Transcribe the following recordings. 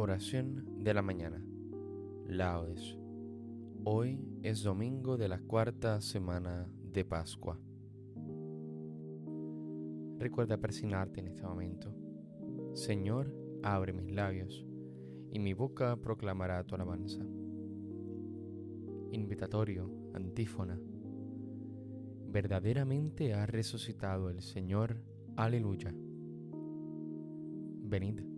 Oración de la mañana. Laudes. Hoy es domingo de la cuarta semana de Pascua. Recuerda persignarte en este momento. Señor, abre mis labios, y mi boca proclamará tu alabanza. Invitatorio, antífona. Verdaderamente ha resucitado el Señor. Aleluya. Venid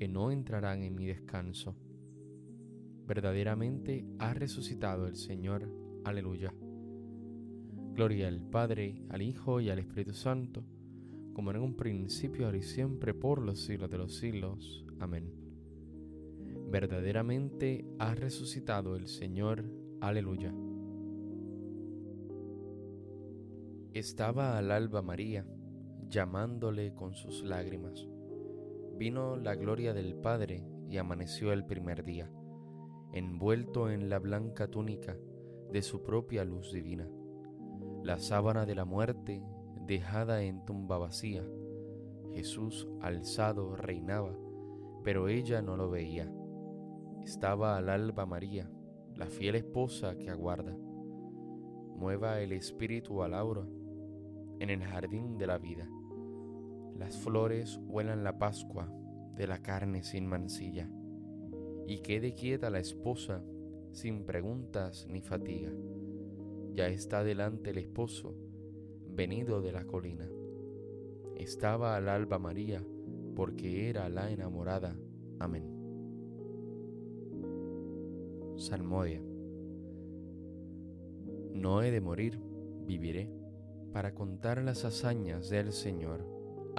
que no entrarán en mi descanso. Verdaderamente ha resucitado el Señor. Aleluya. Gloria al Padre, al Hijo y al Espíritu Santo, como en un principio, ahora y siempre, por los siglos de los siglos. Amén. Verdaderamente ha resucitado el Señor. Aleluya. Estaba al alba María, llamándole con sus lágrimas Vino la gloria del Padre y amaneció el primer día, envuelto en la blanca túnica de su propia luz divina. La sábana de la muerte dejada en tumba vacía, Jesús alzado reinaba, pero ella no lo veía. Estaba al alba María, la fiel esposa que aguarda. Mueva el espíritu al aura en el jardín de la vida las flores huelan la Pascua de la carne sin mancilla, y quede quieta la esposa sin preguntas ni fatiga. Ya está delante el esposo, venido de la colina. Estaba al alba María, porque era la enamorada. Amén. Salmodia. No he de morir, viviré, para contar las hazañas del Señor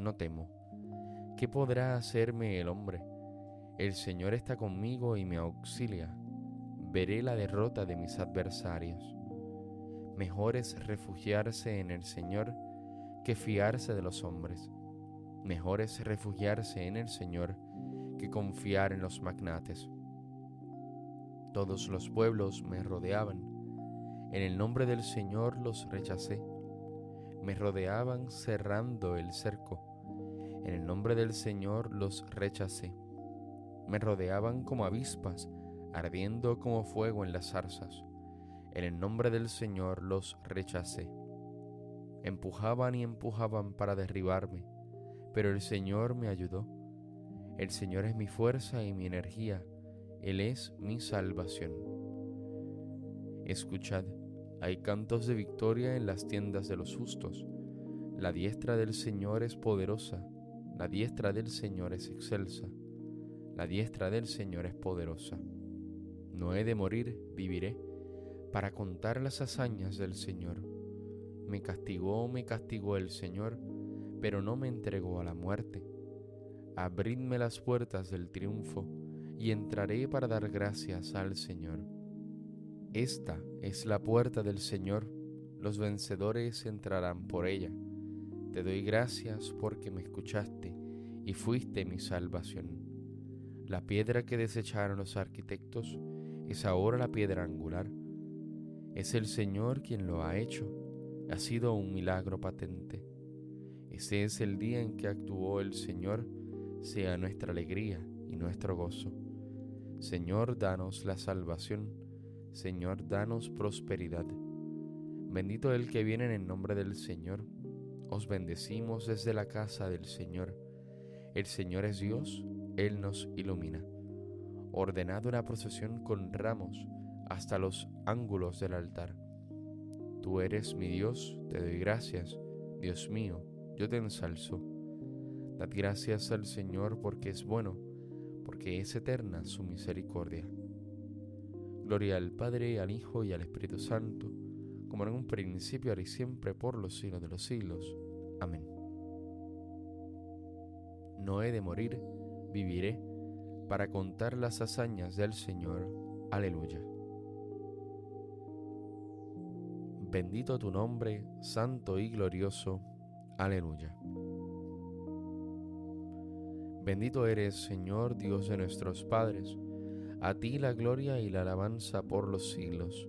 no temo. ¿Qué podrá hacerme el hombre? El Señor está conmigo y me auxilia. Veré la derrota de mis adversarios. Mejor es refugiarse en el Señor que fiarse de los hombres. Mejor es refugiarse en el Señor que confiar en los magnates. Todos los pueblos me rodeaban. En el nombre del Señor los rechacé me rodeaban cerrando el cerco. En el nombre del Señor los rechacé. Me rodeaban como avispas, ardiendo como fuego en las zarzas. En el nombre del Señor los rechacé. Empujaban y empujaban para derribarme, pero el Señor me ayudó. El Señor es mi fuerza y mi energía, Él es mi salvación. Escuchad hay cantos de victoria en las tiendas de los justos. La diestra del Señor es poderosa, la diestra del Señor es excelsa, la diestra del Señor es poderosa. No he de morir, viviré, para contar las hazañas del Señor. Me castigó, me castigó el Señor, pero no me entregó a la muerte. Abridme las puertas del triunfo, y entraré para dar gracias al Señor. Esta es la puerta del Señor, los vencedores entrarán por ella. Te doy gracias porque me escuchaste y fuiste mi salvación. La piedra que desecharon los arquitectos es ahora la piedra angular. Es el Señor quien lo ha hecho. Ha sido un milagro patente. Ese es el día en que actuó el Señor, sea nuestra alegría y nuestro gozo. Señor, danos la salvación. Señor, danos prosperidad. Bendito el que viene en el nombre del Señor. Os bendecimos desde la casa del Señor. El Señor es Dios, Él nos ilumina. Ordenad una procesión con ramos hasta los ángulos del altar. Tú eres mi Dios, te doy gracias, Dios mío, yo te ensalzo. Dad gracias al Señor porque es bueno, porque es eterna su misericordia. Gloria al Padre, al Hijo y al Espíritu Santo, como en un principio, ahora y siempre, por los siglos de los siglos. Amén. No he de morir, viviré para contar las hazañas del Señor. Aleluya. Bendito tu nombre, santo y glorioso. Aleluya. Bendito eres, Señor Dios de nuestros padres. A ti la gloria y la alabanza por los siglos.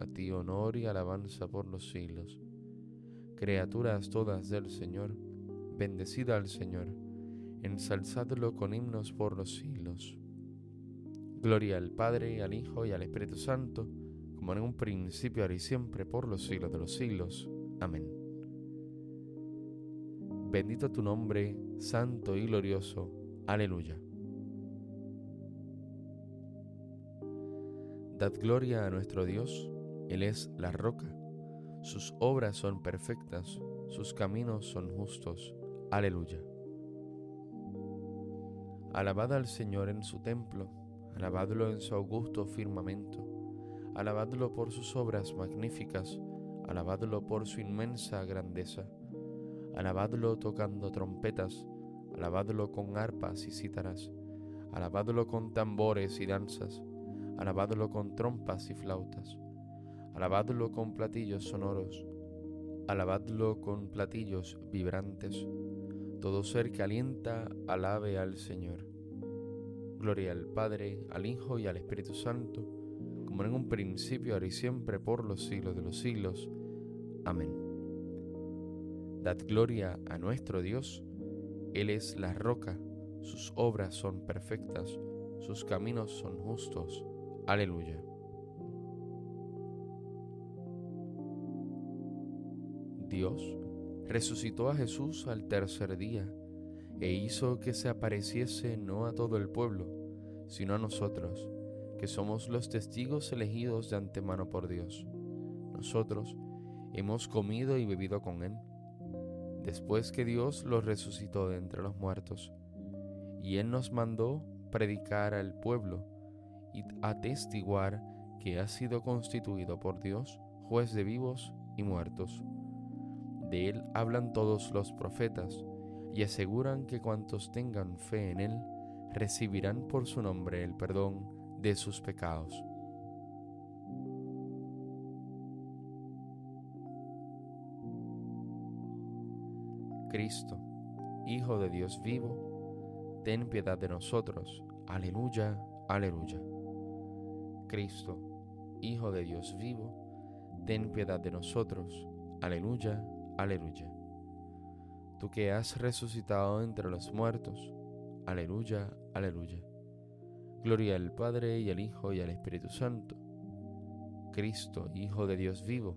A ti honor y alabanza por los siglos. Criaturas todas del Señor bendecida al Señor, ensalzadlo con himnos por los siglos. Gloria al Padre, al Hijo y al Espíritu Santo, como en un principio, ahora y siempre, por los siglos de los siglos. Amén. Bendito tu nombre, santo y glorioso. Aleluya. Dad gloria a nuestro Dios, Él es la roca. Sus obras son perfectas, sus caminos son justos. Aleluya. Alabad al Señor en su templo, alabadlo en su augusto firmamento, alabadlo por sus obras magníficas, alabadlo por su inmensa grandeza, alabadlo tocando trompetas, alabadlo con arpas y cítaras, alabadlo con tambores y danzas, alabadlo con trompas y flautas, alabadlo con platillos sonoros, alabadlo con platillos vibrantes todo ser que alienta, alabe al Señor. Gloria al Padre, al Hijo y al Espíritu Santo, como en un principio, ahora y siempre, por los siglos de los siglos. Amén. Dad gloria a nuestro Dios, Él es la roca, sus obras son perfectas, sus caminos son justos. Aleluya. Dios resucitó a Jesús al tercer día e hizo que se apareciese no a todo el pueblo, sino a nosotros, que somos los testigos elegidos de antemano por Dios. Nosotros hemos comido y bebido con Él, después que Dios lo resucitó de entre los muertos, y Él nos mandó predicar al pueblo y atestiguar que ha sido constituido por Dios juez de vivos y muertos de él hablan todos los profetas y aseguran que cuantos tengan fe en él recibirán por su nombre el perdón de sus pecados. Cristo, Hijo de Dios vivo, ten piedad de nosotros. Aleluya, aleluya. Cristo, Hijo de Dios vivo, ten piedad de nosotros. Aleluya, Aleluya. Tú que has resucitado entre los muertos. Aleluya, aleluya. Gloria al Padre y al Hijo y al Espíritu Santo. Cristo, Hijo de Dios vivo,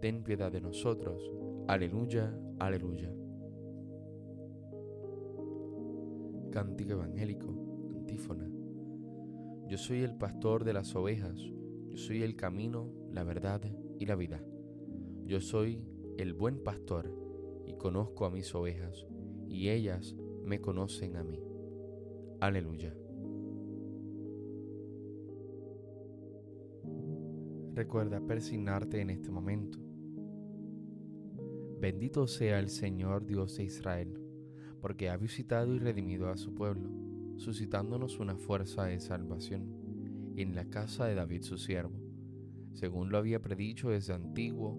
ten piedad de nosotros. Aleluya, aleluya. Cántico Evangélico, antífona. Yo soy el pastor de las ovejas, yo soy el camino, la verdad y la vida. Yo soy el buen pastor y conozco a mis ovejas, y ellas me conocen a mí. Aleluya. Recuerda persignarte en este momento. Bendito sea el Señor Dios de Israel, porque ha visitado y redimido a su pueblo, suscitándonos una fuerza de salvación en la casa de David su siervo, según lo había predicho desde antiguo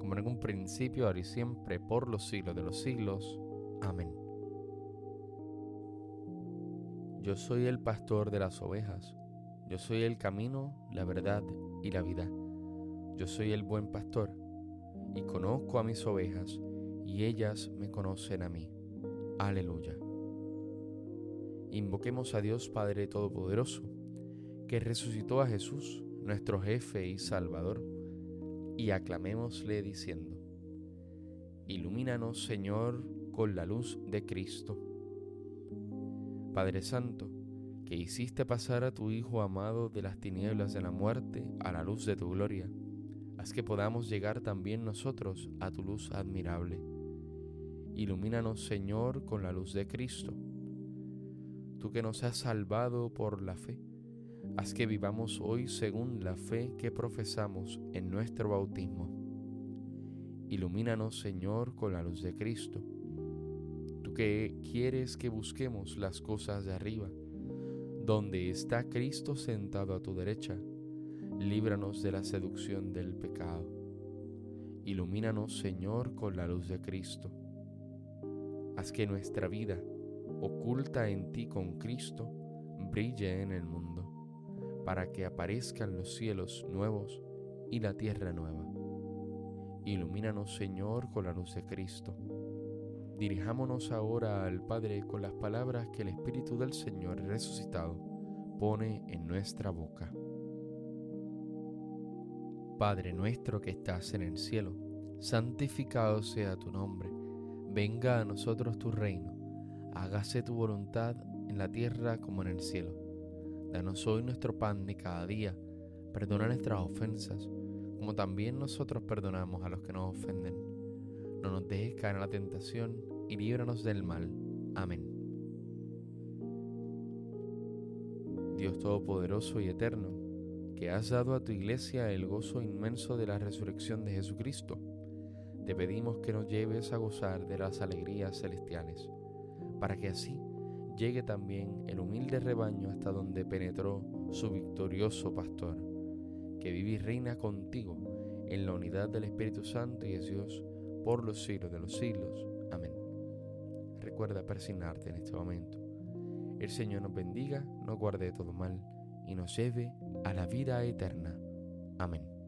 como en un principio, ahora y siempre, por los siglos de los siglos. Amén. Yo soy el pastor de las ovejas, yo soy el camino, la verdad y la vida. Yo soy el buen pastor y conozco a mis ovejas, y ellas me conocen a mí. Aleluya. Invoquemos a Dios Padre Todopoderoso, que resucitó a Jesús, nuestro jefe y Salvador, y aclamémosle diciendo, Ilumínanos, Señor, con la luz de Cristo. Padre Santo, que hiciste pasar a tu Hijo amado de las tinieblas de la muerte a la luz de tu gloria, haz que podamos llegar también nosotros a tu luz admirable. Ilumínanos, Señor, con la luz de Cristo. Tú que nos has salvado por la fe, haz que vivamos hoy según la fe que profesamos en nuestro bautismo. Ilumínanos, Señor, con la luz de Cristo. Tú que quieres que busquemos las cosas de arriba, donde está Cristo sentado a tu derecha líbranos de la seducción del pecado. Ilumínanos, Señor, con la luz de Cristo. Haz que nuestra vida, oculta en ti con Cristo, brille en el mundo, para que aparezcan los cielos nuevos y la tierra nueva. Ilumínanos, Señor, con la luz de Cristo. Dirijámonos ahora al Padre con las palabras que el Espíritu del Señor resucitado pone en nuestra boca. Padre nuestro que estás en el cielo, santificado sea tu nombre, venga a nosotros tu reino, hágase tu voluntad en la tierra como en el cielo. Danos hoy nuestro pan de cada día, perdona nuestras ofensas, como también nosotros perdonamos a los que nos ofenden. No nos dejes caer en la tentación y líbranos del mal. Amén. Dios Todopoderoso y Eterno, que has dado a tu iglesia el gozo inmenso de la resurrección de Jesucristo, te pedimos que nos lleves a gozar de las alegrías celestiales, para que así llegue también el humilde rebaño hasta donde penetró su victorioso pastor, que vive y reina contigo en la unidad del Espíritu Santo y es Dios por los siglos de los siglos. Amén. Recuerda persignarte en este momento. El Señor nos bendiga, nos guarde de todo mal y nos lleve a la vida eterna. Amén.